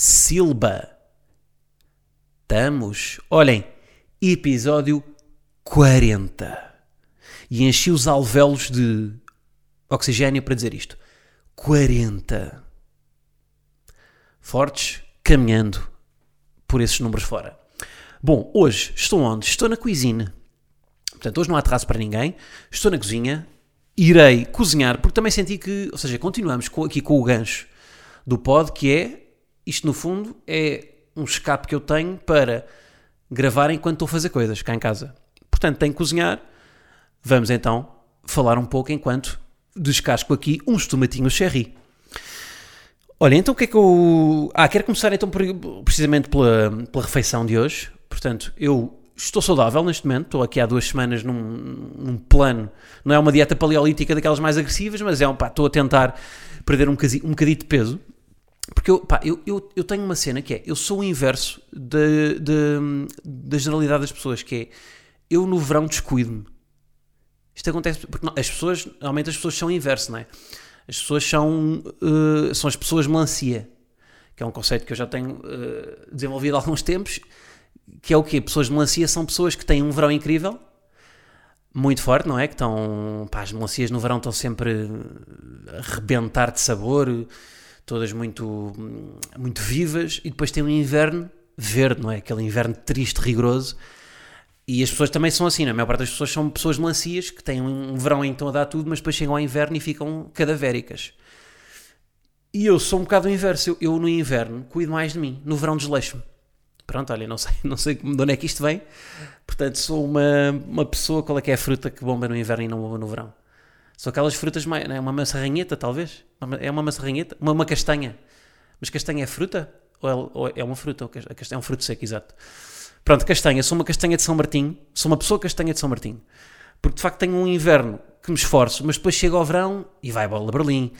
Silba. Estamos, olhem, episódio 40. E enchi os alvéolos de oxigênio para dizer isto. 40. Fortes, caminhando por esses números fora. Bom, hoje estou onde? Estou na cozinha. Portanto, hoje não há atraso para ninguém. Estou na cozinha. Irei cozinhar, porque também senti que, ou seja, continuamos aqui com o gancho do pod, que é, isto no fundo, é um escape que eu tenho para gravar enquanto estou a fazer coisas cá em casa. Portanto, tenho que cozinhar. Vamos então falar um pouco enquanto descasco aqui uns tomatinhos cherry. Olha, então o que é que eu. Ah, quero começar então por- precisamente pela, pela refeição de hoje. Portanto, eu estou saudável neste momento, estou aqui há duas semanas num, num plano. Não é uma dieta paleolítica daquelas mais agressivas, mas é um pá, estou a tentar perder um, bocasi- um bocadinho de peso. Porque eu, pá, eu, eu, eu tenho uma cena que é, eu sou o inverso de, de- da generalidade das pessoas, que é, eu no verão descuido-me. Isto acontece porque não- as pessoas, normalmente as pessoas são o inverso, não é? As pessoas são, eh, são as pessoas melancia, que é um conceito que eu já tenho eh, desenvolvido há alguns tempos, que é o quê? Pessoas de melancia são pessoas que têm um verão incrível, muito forte, não é? Que estão, pá, as melancias no verão estão sempre a rebentar de sabor, todas muito, muito vivas, e depois tem um inverno verde, não é? Aquele inverno triste, rigoroso, e as pessoas também são assim, não é? a maior parte das pessoas são pessoas melancias que têm um verão estão a dar tudo, mas depois chegam ao inverno e ficam cadavéricas. E eu sou um bocado o inverso. Eu, eu no inverno cuido mais de mim, no verão desleixo-me. Pronto, olha, não sei, não sei de onde é que isto vem. Portanto, sou uma, uma pessoa, qual é que é a fruta que bomba no inverno e não bomba no verão? São aquelas frutas, mais, é? uma maçarranheta, talvez? É uma maçarranheta? Uma, uma castanha. Mas castanha é fruta? Ou é, ou é uma fruta? Ou castanha é um fruto seco, exato. Pronto, castanha. Sou uma castanha de São Martinho. Sou uma pessoa castanha de São Martinho. Porque de facto tenho um inverno que me esforço, mas depois chega ao verão e vai bola Berlim.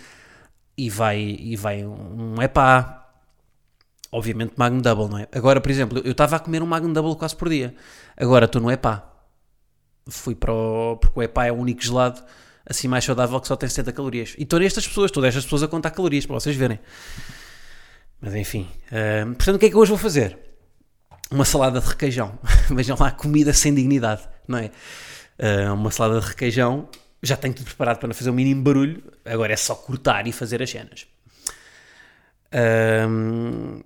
E vai, e vai um epá. Obviamente Magnum Double, não é? Agora, por exemplo, eu estava a comer um Magnum Double quase por dia. Agora estou no epá. Fui para o... Porque o epá é o único gelado assim mais saudável que só tem 70 calorias. E estou nestas pessoas, estou destas pessoas a contar calorias para vocês verem. Mas enfim. ahm, portanto, o que é que eu hoje vou fazer? Uma salada de requeijão. Vejam lá, comida sem dignidade, não é? Ah, uma salada de requeijão. Já tenho tudo preparado para não fazer o mínimo barulho. Agora é só cortar e fazer as cenas. Ahm,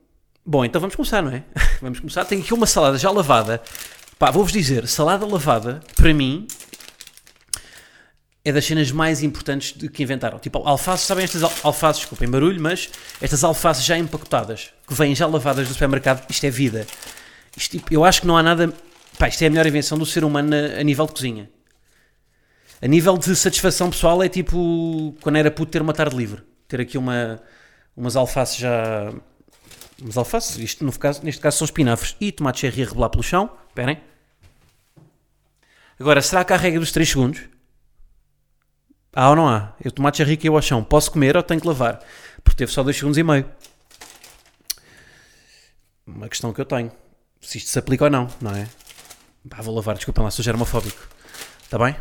bom, então vamos começar, não é? Vamos começar. Tenho aqui uma salada já lavada. Pá, vou-vos dizer, salada lavada, para mim, é das cenas mais importantes de que inventaram. Tipo, alface, sabem estas al- alfaces, desculpem barulho, mas estas alfaces já empacotadas, que vêm já lavadas do supermercado, isto é vida. Isto, tipo, eu acho que não há nada. Pá, isto é a melhor invenção do ser humano a, a nível de cozinha. A nível de satisfação pessoal é tipo quando era puto ter uma tarde livre. Ter aqui uma, umas alfaces já. Umas alfaces, isto no caso, neste caso são espinafres e tomate cherry a rebolar pelo chão. Esperem. Agora, será que há a regra dos 3 segundos? Há ou não há? Eu tomate cherry caiu ao chão. Posso comer ou tenho que lavar? Porque teve só 2 segundos e meio. Uma questão que eu tenho. Se isto se aplica ou não, não é? Vou lavar, desculpem lá, sou germofóbico. Está bem?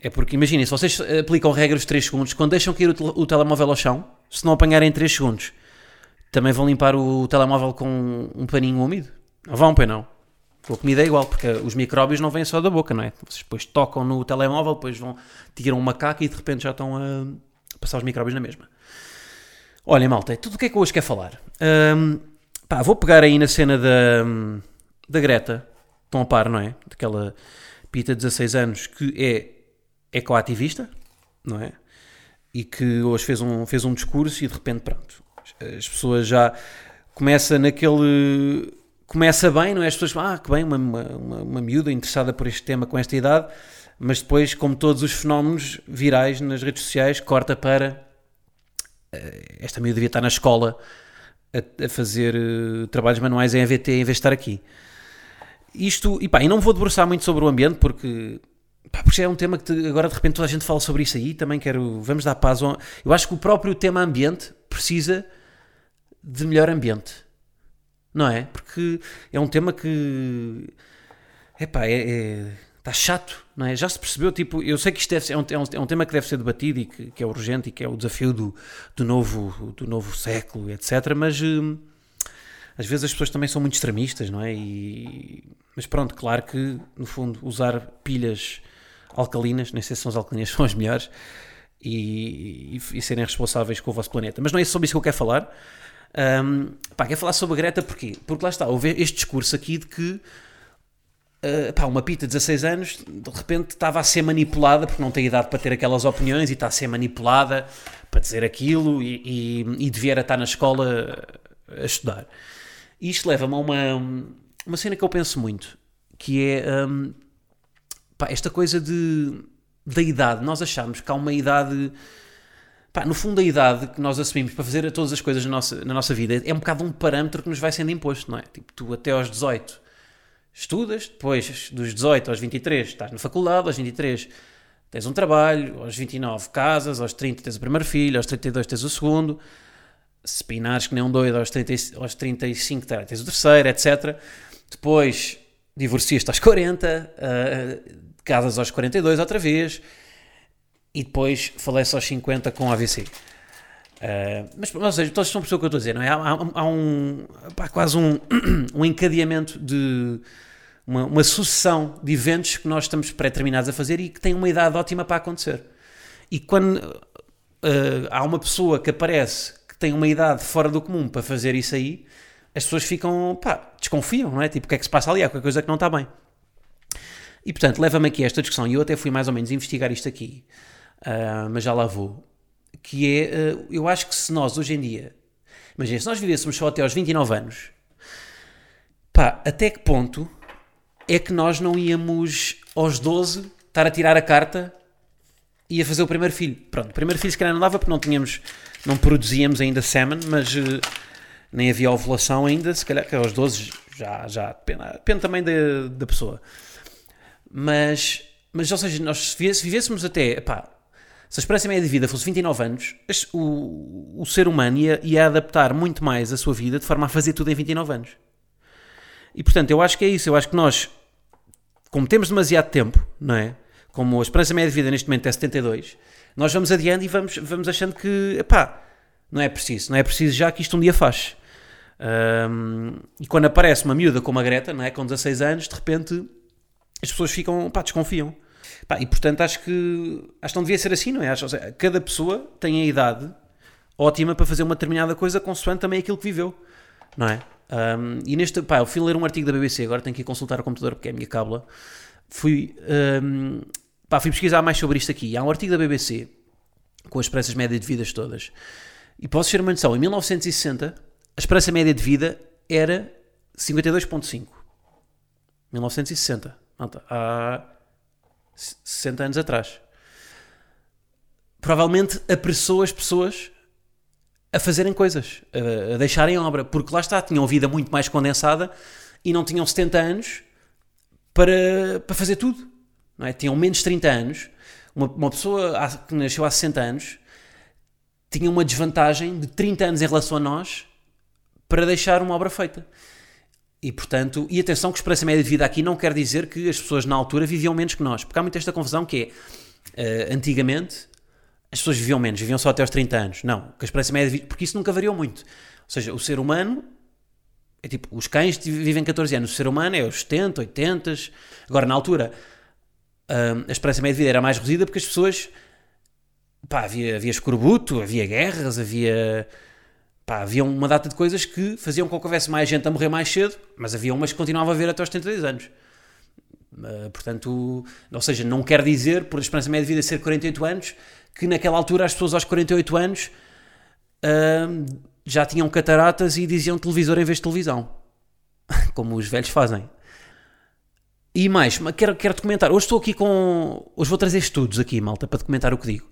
É porque, imaginem, se vocês aplicam regras de 3 segundos, quando deixam cair o, tel- o telemóvel ao chão, se não apanharem 3 segundos, também vão limpar o telemóvel com um paninho úmido? Não vão, pois não. Com a comida é igual, porque os micróbios não vêm só da boca, não é? Vocês depois tocam no telemóvel, depois vão, tiram uma caca e de repente já estão a passar os micróbios na mesma. Olha, malta, é tudo o que é que hoje quer falar. Ahm, pá, vou pegar aí na cena da, da Greta, estão a par, não é? Daquela pita de 16 anos que é ecoativista, não é? E que hoje fez um, fez um discurso e de repente, pronto, as pessoas já começa naquele. Começa bem, não é? As pessoas, ah, que bem, uma, uma, uma, miúda interessada por este tema com esta idade, mas depois, como todos os fenómenos virais nas redes sociais, corta para eh, esta miúda devia estar na escola a, a fazer eh, trabalhos manuais em AVT em vez de estar aqui. Isto, e pá, e não vou debruçar muito sobre o ambiente porque, pá, porque é um tema que te- agora de repente toda a gente fala sobre isso aí. Também quero, vamos dar paz. Eu acho que o próprio tema ambiente precisa de melhor ambiente, não é? Porque é um tema que, epá, é, é, está chato, não é? Já se percebeu, tipo, eu sei que isto ser, é, um, é um- é um tema que deve ser debatido e que, que é urgente e que é o desafio do, do, novo, do novo século, etc. Mas hum, às vezes as pessoas também são muito extremistas, não é? E, mas pronto, claro que no fundo usar pilhas alcalinas, nem sei se são as alcalinas são as melhores, e, e, e serem responsáveis com o vosso planeta. Mas não é sobre isso que eu quero falar. Um, pá, falar sobre a Greta porquê? Porque lá está, houve este discurso aqui de que Uh, pá, uma pita de 16 anos de repente estava a ser manipulada porque não tem idade para ter aquelas opiniões e está a ser manipulada para dizer aquilo e, e, e devia estar na escola a estudar. E isto leva-me a uma, uma cena que eu penso muito, que é um, pá, esta coisa de, da idade. Nós achamos que há uma idade. Pá, no fundo, a idade que nós assumimos para fazer todas as coisas na nossa, na nossa vida é um bocado um parâmetro que nos vai sendo imposto, não é? Tipo, tu até aos 18 estudas, depois dos 18 aos 23 estás na faculdade, aos 23 tens um trabalho, aos 29 casas, aos 30 tens o primeiro filho, aos 32 tens o segundo, se pinares que nem um doido, aos, 30, aos 35 tens o terceiro, etc. Depois divorcias-te aos 40, uh, casas aos 42 outra vez, e depois falece aos 50 com AVC. Uh, mas, ou seja, todos estão a perceber o que eu estou a dizer, não é? Há, há, há um, pá, quase um, um encadeamento de uma, uma, sucessão de eventos que nós estamos pré-terminados a fazer e que têm uma idade ótima para acontecer. E quando uh, há uma pessoa que aparece que tem uma idade fora do comum para fazer isso aí, as pessoas ficam, pá, desconfiam, não é? Tipo, o que é que se passa ali? Há qualquer coisa que não está bem. E portanto, leva-me aqui a esta discussão, e eu até fui mais ou menos investigar isto aqui, uh, mas já lá vou que é, eu acho que se nós hoje em dia, imagina, se nós vivêssemos só até aos 29 anos, pá, até que ponto é que nós não íamos aos 12 estar a tirar a carta e a fazer o primeiro filho? Pronto, o primeiro filho se calhar não dava porque não tínhamos, não produzíamos ainda semen, mas uh, nem havia ovulação ainda, se calhar que aos 12 já, já depende, depende também da, da pessoa. Mas, mas, ou seja, nós se vivêssemos até, pá, se a esperança média de vida fosse 29 anos, o, o ser humano ia, ia, adaptar muito mais a sua vida de forma a fazer tudo em 29 anos. E portanto, eu acho que é isso. Eu acho que nós, como temos demasiado tempo, não é? Como a esperança média de vida neste momento é 72, nós vamos adiando e vamos, vamos achando que, pá, não é preciso, não é preciso já que isto um dia faz. Um, e quando aparece uma miúda como a Greta, não é? Com 16 anos, de repente as pessoas ficam, pá, desconfiam. Pá, e portanto acho que acho que não devia ser assim, não é? Acho, seja, cada pessoa tem a idade ótima para fazer uma determinada coisa consoante também aquilo que viveu, não é? Um, e neste, pá, eu fui ler um artigo da BBC, agora tenho que ir consultar o computador porque é a minha cábula. Fui, um, pá, fui pesquisar mais sobre isto aqui. Há um artigo da BBC com as esperanças médias de vidas todas. E posso ter uma noção, em 1960 a esperança média de vida era 52.5. 1960. Há 60 anos atrás. Provavelmente apressou as pessoas a fazerem coisas, a, deixarem obra, porque lá está, tinham vida muito mais condensada e não tinham 70 anos para, para fazer tudo. Não é? Tinham menos de 30 anos. Uma, uma pessoa que nasceu há 60 anos tinha uma desvantagem de 30 anos em relação a nós para deixar uma obra feita. E portanto, e atenção que esperança média de vida aqui não quer dizer que as pessoas na altura viviam menos que nós, porque há muita esta confusão que é, uh, antigamente as pessoas viviam menos, viviam só até aos 30 anos. Não, que a esperança média de vida, porque isso nunca variou muito. Ou seja, o ser humano é tipo, os cães vivem 14 anos, o ser humano é aos 70, 80. Agora, na altura, uh, a esperança média de vida era mais reduzida porque as pessoas, pá, havia, havia escorbuto, havia guerras, havia Pá, havia uma data de coisas que faziam com que houvesse mais gente a morrer mais cedo, mas havia umas que continuavam a ver até aos 72 anos. Uh, portanto, ou seja, não quer dizer, por a esperança média de vida ser 48 anos, que naquela altura as pessoas aos 48 anos uh, já tinham cataratas e diziam televisor em vez de televisão. Como os velhos fazem. E mais, quero, quero documentar. Hoje estou aqui com. Hoje vou trazer estudos aqui, malta, para documentar o que digo.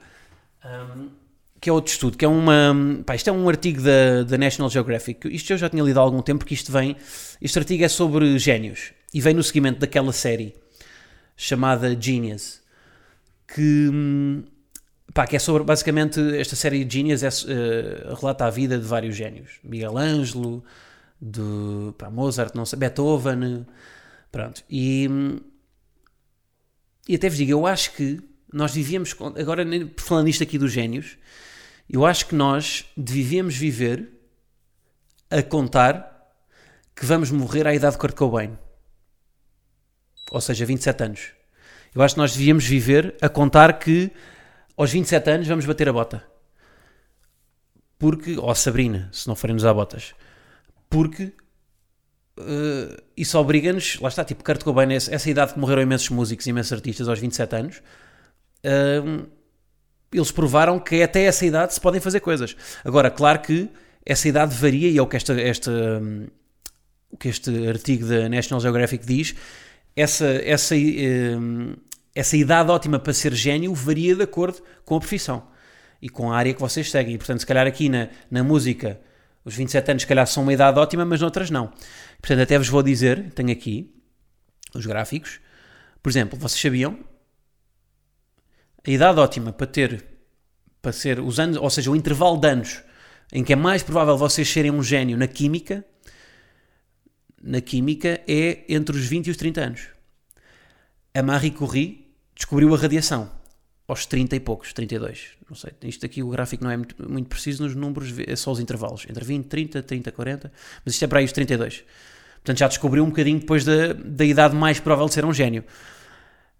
Um, que é outro estudo, que é uma. Pá, isto é um artigo da, da National Geographic. Isto eu já tinha lido há algum tempo, porque isto vem. Este artigo é sobre génios e vem no seguimento daquela série chamada Genius, que. Pá, que é sobre, basicamente, esta série Genius é, eh, relata a vida de vários génios. Miguel Ângelo, de pá, Mozart, não sei, Beethoven, pronto. E, e até vos digo, eu acho que nós vivíamos, agora falando isto aqui dos génios, eu acho que nós devíamos viver a contar que vamos morrer à idade de Kurt Cobain. Ou seja, 27 anos. Eu acho que nós devíamos viver a contar que aos 27 anos vamos bater a bota. Porque, ou a Sabrina, se não forem usar botas. Porque eh, isso obriga-nos, lá está, tipo Kurt Cobain, essa, essa idade que morreram imensos músicos e imensos artistas aos 27 anos, hum, eles provaram que até essa idade se podem fazer coisas. Agora, claro que essa idade varia e é o que, esta, esta, hum, o que este artigo da National Geographic diz, essa, essa, hum, essa idade ótima para ser gênio varia de acordo com a profissão e com a área que vocês seguem. E, portanto, se calhar aqui na, na música, os 27 anos, se calhar são uma idade ótima, mas noutras não. Portanto, até vos vou dizer, tenho aqui os gráficos. Por exemplo, vocês sabiam a idade ótima para ter, para ser os anos, ou seja, o intervalo de anos em que é mais provável vocês serem um gênio na química, na química é entre os 20 e os 30 anos. A Marie Curie descobriu a radiação aos 30 e poucos, 32. Não sei, isto aqui o gráfico não é muito, muito preciso nos números, é só os intervalos, entre 20, 30, 30, 40, mas isto é para aí os 32. Portanto, já descobriu um bocadinho depois da, da idade mais provável de ser um gênio.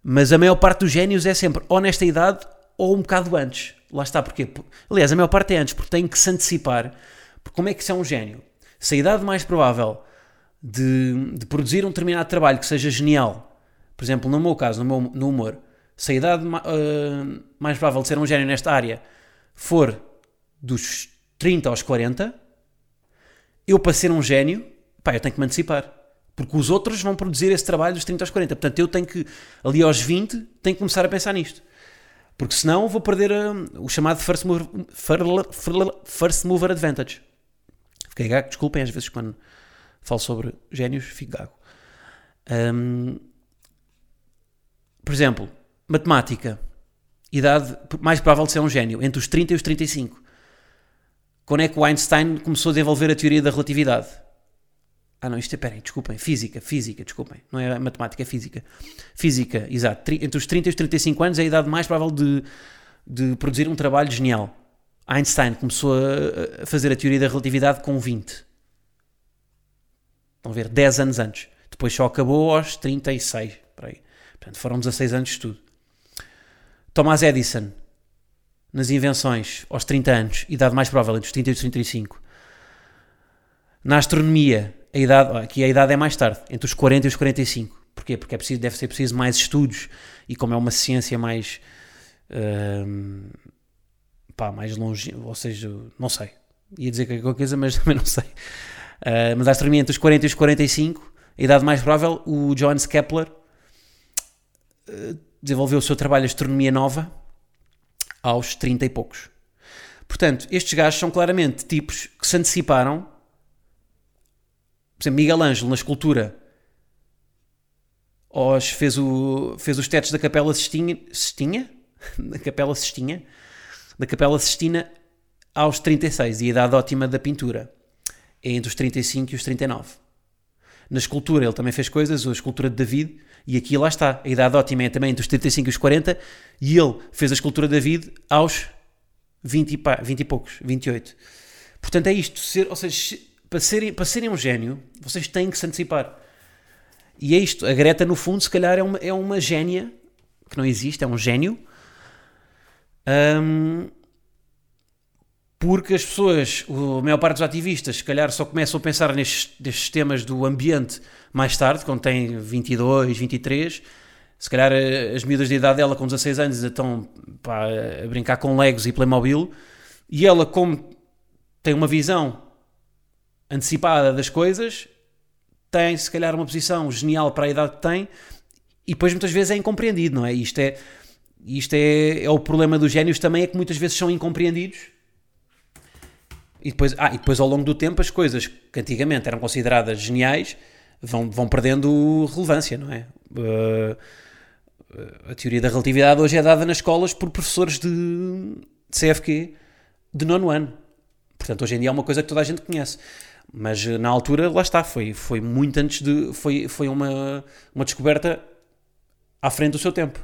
Mas a maior parte dos génios é sempre ou nesta idade ou um bocado antes. Lá está, porquê? Por- Aliás, a maior parte é antes, porque tem que se antecipar. Porque como é que isso é um gênio? Se a idade mais provável de, de produzir um determinado trabalho que seja genial, por exemplo, no meu caso, no, meu, no humor, se a idade ah, mais provável de ser um gênio nesta área for dos 30 aos 40, eu para ser um gênio, pá, eu tenho que me antecipar. Porque os outros vão produzir esse trabalho dos 30 aos 40. Portanto, eu tenho que, ali aos 20, tenho que começar a pensar nisto. Porque senão vou perder ah, o chamado first mover, fir- fir- first mover advantage. Fiquei gago, desculpem, às vezes quando falo sobre génios, fico gago. Ahm, por exemplo, matemática. Idade mais provável de ser um gênio, entre os 30 e os 35. Quando é que o Einstein começou a desenvolver a teoria da relatividade? Ah, não, isto é, peraí, desculpem, física, física, desculpem, não é matemática, é física. Física, exato, entre os 30 e os 35 anos é a idade mais provável de, de produzir um trabalho genial. Einstein começou a, fazer a teoria da relatividade com 20. Estão a ver, 10 anos antes. Depois só acabou aos 36, por aí. Portanto, foram 16 anos de estudo. Thomas Edison, nas invenções, aos 30 anos, idade mais provável, entre os 30 e os 35. Na astronomia, a idade, aqui a idade é mais tarde, entre os 40 e os 45. Porquê? Porque é preciso, deve ser preciso mais estudos e como é uma ciência mais hum, pá, mais longe, ou seja, não sei. Ia dizer qualquer coisa, mas também não sei. Uh, mas a astronomia entre os 40 e os 45, a idade mais provável, o Johannes Kepler uh, desenvolveu o seu trabalho de astronomia nova aos 30 e poucos. Portanto, estes gajos são claramente tipos que se anteciparam. Por exemplo, Miguel Ângelo, na escultura, aos, fez, o, fez os tetos da Capela Sistinha, Sistinha? da Capela Sistinha? Da Capela Sistina aos 36, e a idade ótima da pintura é entre os 35 e os 39. Na escultura ele também fez coisas, a escultura de David, e aqui lá está, a idade ótima é também entre os 35 e os 40, e ele fez a escultura de David aos 20 e, pá, 20 e poucos, 28. Portanto é isto, ser, ou seja, se- para serem, para serem um gênio, vocês têm que se antecipar. E é isto, a Greta no fundo se calhar é uma, é uma génia, que não existe, é um gênio, Hum, porque as pessoas, a maior parte dos ativistas, se calhar só começam a pensar nestes, nestes temas do ambiente mais tarde, quando têm 22, 23. Se calhar eh, as miúdas de idade dela, com 16 anos, ainda estão pá, a brincar com Legos e Playmobil. E ela, como tem uma visão antecipada das coisas, tem se calhar uma posição genial para a idade que tem E depois muitas vezes é incompreendido, não é? Isto é, isto é, é o problema dos génios também, é que muitas vezes são incompreendidos. E depois, ah, e depois ao longo do tempo as coisas que antigamente eram consideradas geniais vão, vão perdendo relevância, não é? Uh, a teoria da relatividade hoje é dada nas escolas por professores de, de CFQ de nono ano. Portanto, hoje em dia é uma coisa que toda a gente conhece. Mas eh, na altura, lá está, foi, foi muito antes de. Foi, foi uma, uma descoberta à frente do seu tempo.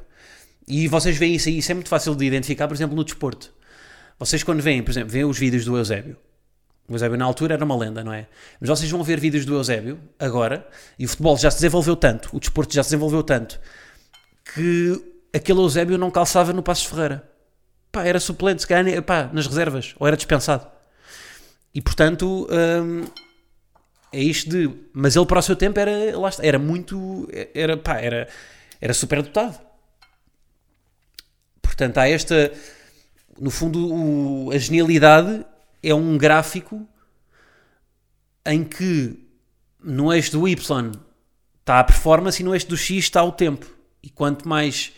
E vocês veem isso aí, isso é muito fácil de identificar, por exemplo, no desporto. Vocês, quando veem, por exemplo, veem os vídeos do Eusébio. O Eusébio, na altura, era uma lenda, não é? Mas vocês vão ver vídeos do Eusébio agora, e o futebol já se desenvolveu tanto, o desporto já se desenvolveu tanto, que aquele Eusébio não calçava no Passos Ferreira. Pá, era suplente, se calhar, pá, nas reservas, ou era dispensado. E portanto, hum, é isto de. Mas ele para o seu tempo era, era muito. Era, pá, era, era super dotado. Portanto, há esta. No fundo, o, a genialidade é um gráfico em que no eixo do Y está a performance e no eixo do X está o tempo. E quanto mais.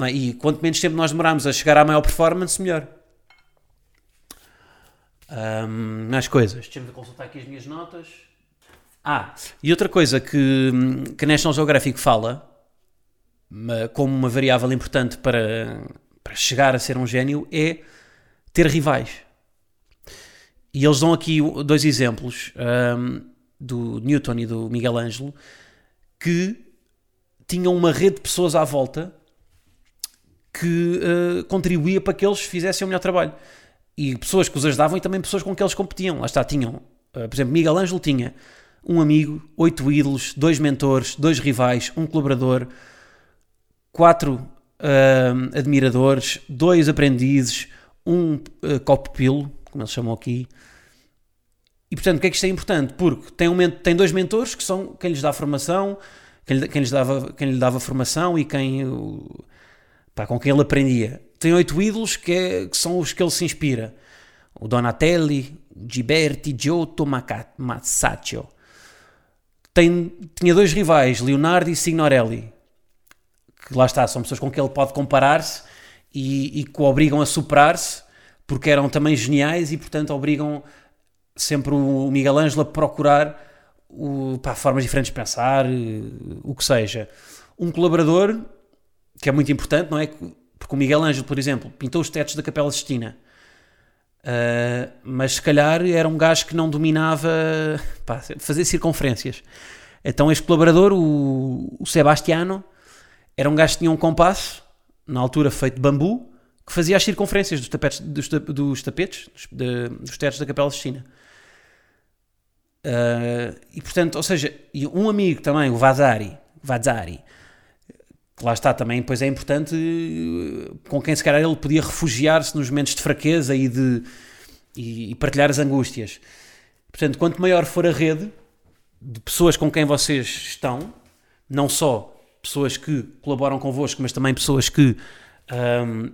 É? E quanto menos tempo nós demoramos a chegar à maior performance, melhor. Um, mais coisas. Deixa-me consultar aqui as minhas notas. Ah, e outra coisa que, que National Geographic fala, como uma variável importante para, para chegar a ser um gênio, é ter rivais. E eles dão aqui dois exemplos um, do Newton e do Miguel Ângelo que tinham uma rede de pessoas à volta que uh, contribuía para que eles fizessem o melhor trabalho e pessoas que os ajudavam e também pessoas com que eles competiam. Lá está, tinham, uh, por exemplo, Miguel Ângelo tinha um amigo, oito ídolos, dois mentores, dois rivais, um colaborador, quatro uh, admiradores, dois aprendizes, um uh, copo pilo, como eles chamam aqui. E portanto, o que é que isto é importante? Porque tem, um, tem dois mentores que são quem lhes dá formação, quem, quem, lhes dava, quem lhe dava formação e quem, pá, com quem ele aprendia tem oito ídolos que, é, que, são os que ele se inspira. O Donatelli, Ghiberti, Giotto, Masaccio. Tem, tinha dois rivais, Leonardo e Signorelli. Que lá está, são pessoas com quem ele pode comparar-se e, e que o obrigam a superar-se porque eram também geniais e, portanto, obrigam sempre o Miguel Ângelo a procurar o, pá, formas diferentes de pensar, o que seja. Um colaborador, que é muito importante, não é? Porque o Miguel Ângelo, por exemplo, pintou os tetos da Capela Sistina. Uh, mas se calhar era um gajo que não dominava pá, fazer circunferências. Então este colaborador, o, o Sebastiano, era um gajo que tinha um compasso, na altura feito de bambu, que fazia as circunferências dos tapetes, dos, dos tapetes, dos, de, dos tetos da Capela Sistina. Uh, e portanto, ou seja, um amigo também, o Vazari, Vazari lá está também, pois é importante com quem se calhar ele podia refugiar-se nos momentos de fraqueza e de e, e, partilhar as angústias. Portanto, quanto maior for a rede de pessoas com quem vocês estão, não só pessoas que colaboram convosco, mas também pessoas que um,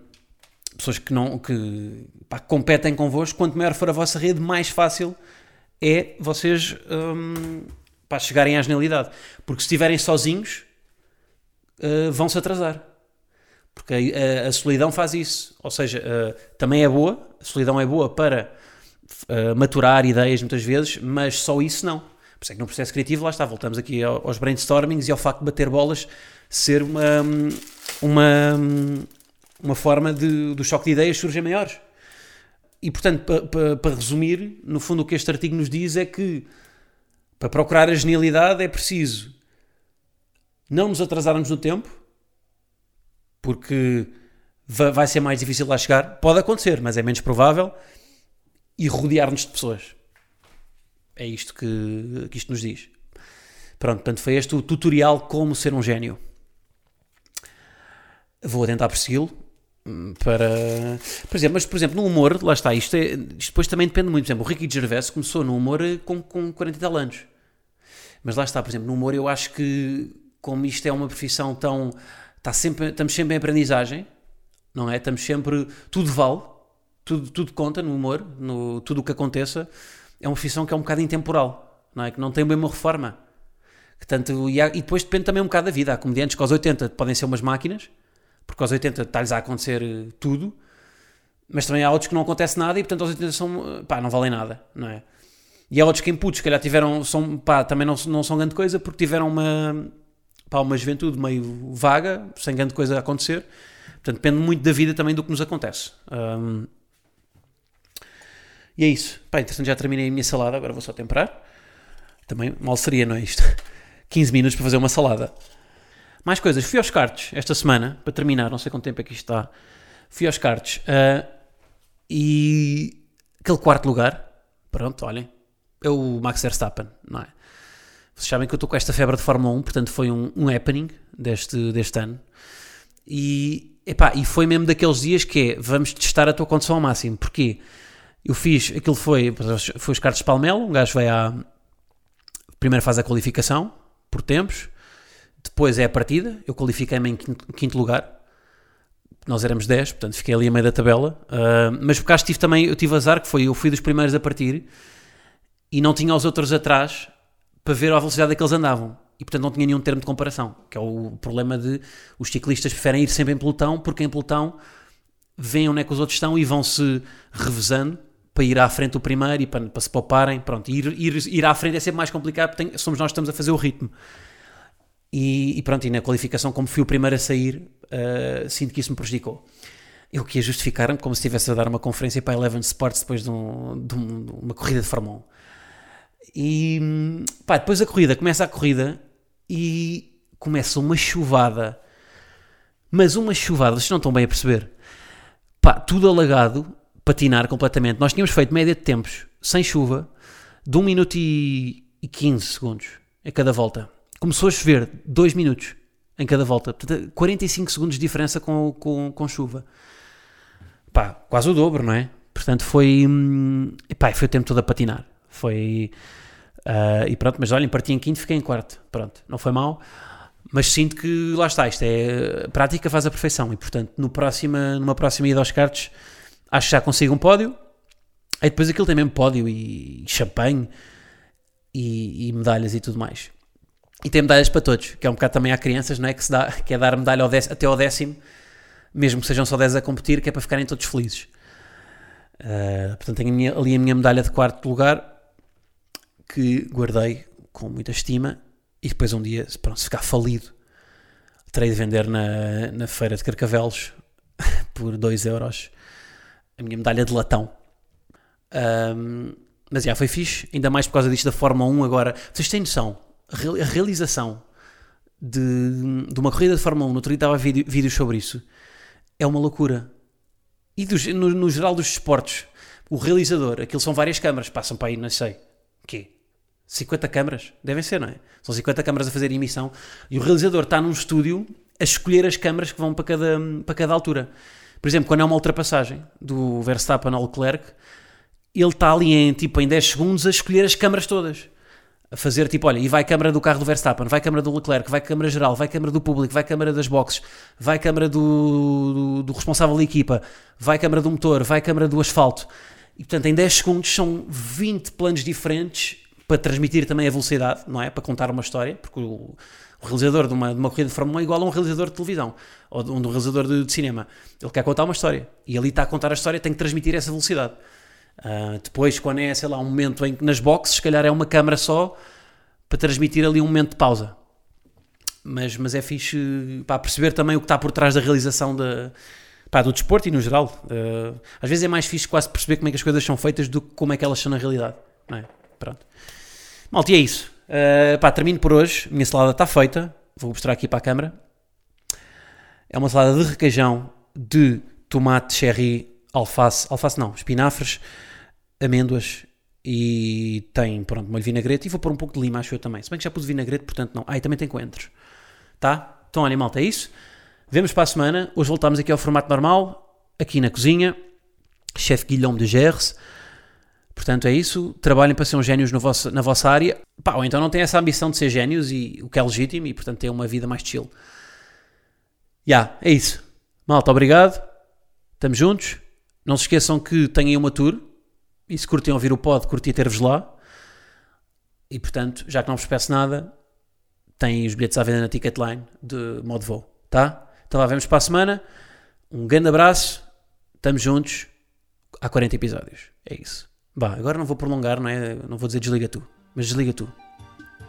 pessoas que não que pá, competem convosco, quanto maior for a vossa rede, mais fácil é vocês um, pá, chegarem à genialidade. Porque se estiverem sozinhos, uh, vão se atrasar. Porque a, a, a, solidão faz isso. Ou seja, uh, também é boa, a solidão é boa para uh, maturar ideias muitas vezes, mas só isso não. Por isso é que no processo criativo, lá está, voltamos aqui aos brainstormings e ao facto de bater bolas ser uma, uma, uma forma de, do choque de ideias surgir maiores. E portanto, para pa, pa resumir, no fundo o que este artigo nos diz é que para procurar a genialidade é preciso não nos atrasarmos no tempo, porque vai ser mais difícil lá chegar. Pode acontecer, mas é menos provável. E rodear-nos de pessoas. É isto que, que isto nos diz. Pronto, portanto, foi este o tutorial como ser um gênio. Vou tentar persegui-lo hum, para. Por exemplo, mas por exemplo, no humor, lá está, isto, é, isto depois também depende muito. Por exemplo, o Ricky Gervais começou no humor com, com 40 e tal anos. Mas lá está, por exemplo, no humor eu acho que como isto é uma profissão tão. Está sempre, estamos sempre em aprendizagem, não é? Estamos sempre. Tudo vale, tudo, tudo conta no humor, no, tudo o que aconteça. É uma profissão que é um bocado intemporal, não é? Que não tem bem uma reforma. Tanto, e, há- e depois depende também um bocado da vida. Há comediantes que aos 80 podem ser umas máquinas, porque aos 80 está-lhes a acontecer eh, tudo, mas também há outros que não acontece nada e portanto aos 80 são, eh, pá, não valem nada, não é? E há outros que em putos, se calhar tiveram, são, pá, também não, não são grande coisa porque tiveram uma, pá, uma juventude meio vaga, sem grande coisa a acontecer. Portanto, depende muito da vida também do que nos acontece. Ahm, e é isso. Pá, interessante, já terminei a minha salada, agora vou só temperar. Também mal seria, não é isto? 15 minutos para fazer uma salada. Mais coisas. Fui aos cartes esta semana, para terminar, não sei quanto tempo é que isto está. Fui aos cartes ah, e aquele quarto lugar, pronto, olhem, é o Max Verstappen, não é? Vocês sabem que eu estou com esta febre de Fórmula 1, portanto foi um, um happening deste, deste ano. E, epá, e foi mesmo daqueles dias que é, vamos testar a tua condição ao máximo. Porquê? Eu fiz, aquilo foi, foi os cartos de Palmelo, um gajo vai à... Primeiro faz a qualificação, por tempos, depois é a partida, eu qualifiquei-me em quinto, quinto lugar, nós éramos 10, portanto fiquei ali a meio da tabela, Ah, mas por acaso tive também, eu tive azar, que foi, eu fui dos primeiros a partir, e não tinha os outros atrás para ver a velocidade a que eles andavam. E portanto não tinha nenhum termo de comparação, que é o problema de os ciclistas preferem ir sempre em pelotão, porque em pelotão veem onde é que os outros estão e vão-se revezando para ir à frente o primeiro e para, para se pouparem. Pronto, ir, ir, ir à frente é sempre mais complicado porque tem- somos nós que estamos a fazer o ritmo. E, e pronto, e na qualificação, como fui o primeiro a sair, ah, sinto que isso me prejudicou. Eu queria justificar-me como se estivesse a dar uma conferência para a Eleven Sports depois de, um- de um- de uma corrida de Fórmula 1. E pá, depois a corrida, começa a corrida e começa uma chuvada. Mas uma chuvada, vocês não estão bem a perceber. Pá, tudo alagado, patinar completamente. Nós tínhamos feito média de tempos, sem chuva, de 1 minuto e, e 15 segundos a cada volta. Começou a chover 2 minutos em cada volta. Portanto, 45 segundos de diferença com, com, com chuva. Pá, quase o dobro, não é? Portanto, foi. hum, epá, foi o tempo todo a patinar. Foi. Ah, e pronto, mas olhem, parti em quinto, fiquei em quarto. Pronto, não foi mal. Mas sinto que lá está, isto é. Prática faz a perfeição. E portanto, no próxima, numa próxima ida aos cartos, acho que já consigo um pódio. Aí depois aquilo tem mesmo pódio e, champanhe e, e medalhas e tudo mais. E tem medalhas para todos, que é um bocado também há crianças, não é? Que, se dá, que é dar medalha ao décimo- até ao décimo, mesmo que sejam só 10 a competir, que é para ficarem todos felizes. Uh, portanto, tenho a minha- ali a minha medalha de quarto lugar, que guardei com muita estima, e depois um dia, pronto, se ficar falido, terei de vender na, na feira de Carcavelos por 2 euros a minha medalha de latão. Um, mas já foi fixe, ainda mais por causa disto da Fórmula 1 agora. Vocês têm noção? A real- a realização de, de uma corrida de Fórmula 1, no outro dia estava vídeos sobre isso, é uma loucura. E no, no geral dos esportes, o realizador, aquilo são várias câmaras, passam para aí, não sei, quê? 50 câmaras? Devem ser, não é? São 50 câmaras a fazer emissão e o realizador está num estúdio a escolher as câmaras que vão para cada, para cada altura. Por exemplo, quando é uma ultrapassagem do Verstappen ao Leclerc, ele está ali em, tipo, em 10 segundos a escolher as câmaras todas. A fazer tipo, olha, e vai câmara do carro do Verstappen, vai câmara do Leclerc, vai câmara geral, vai câmara do público, vai câmara das boxes, vai câmara do, do, do responsável da equipa, vai câmara do motor, vai câmara do asfalto. E portanto, em 10 segundos são 20 planos diferentes para transmitir também a velocidade, não é? Para contar uma história, porque o, o realizador de uma, de uma corrida de Fórmula 1 é igual a um realizador de televisão ou de um, de um realizador de, de cinema. Ele quer contar uma história e ali está a contar a história, tem que transmitir essa velocidade. Ah, depois, quando é, sei lá, um momento em que nas boxes, se calhar é uma câmara só para transmitir ali um momento de pausa. Mas, mas é fixe para perceber também o que está por trás da realização da, pá, do desporto e no geral. Ah, às vezes é mais fixe quase perceber como é que as coisas são feitas do que como é que elas são na realidade. Não é? Pronto. Malta, e é isso. Ah, pá, termino por hoje. Minha salada está feita. Vou mostrar aqui para a câmara. É uma salada de requeijão de tomate, cherry, alface, alface não, espinafres, amêndoas e tem, pronto, molho vinagrete e vou pôr um pouco de lima, acho eu também. Se bem que já pus vinagrete, portanto não. Ah, e também tem coentros. Tá? Então, olha, malta, é isso. Vemos para a semana. Hoje voltamos aqui ao formato normal, aqui na cozinha. Chefe Guilherme de Gers. Portanto, é isso. Trabalhem para ser no vosso, na vossa área. Pá, ou então não têm essa ambição de ser génios, e, o que é legítimo, e portanto têm uma vida mais chill. Já, é isso. Malta, obrigado. Estamos juntos. Não se esqueçam que têm aí uma tour. E se curtem ouvir o pod, curti ter-vos lá. E portanto, já que não vos peço nada, têm os bilhetes à venda na Ticketline de modo voo, tá? Então lá vemos para a semana. Um grande abraço, estamos juntos. Há 40 episódios, é isso. Bah, agora não vou prolongar, não é? Não vou dizer desliga tu, mas desliga tu.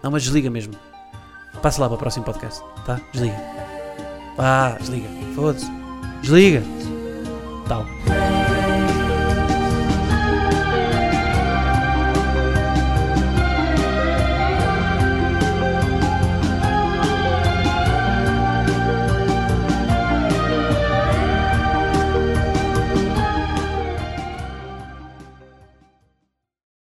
Não, mas desliga mesmo. Passa lá para o próximo podcast, tá? Desliga. Ah, desliga. Foda-se. Desliga. Tal.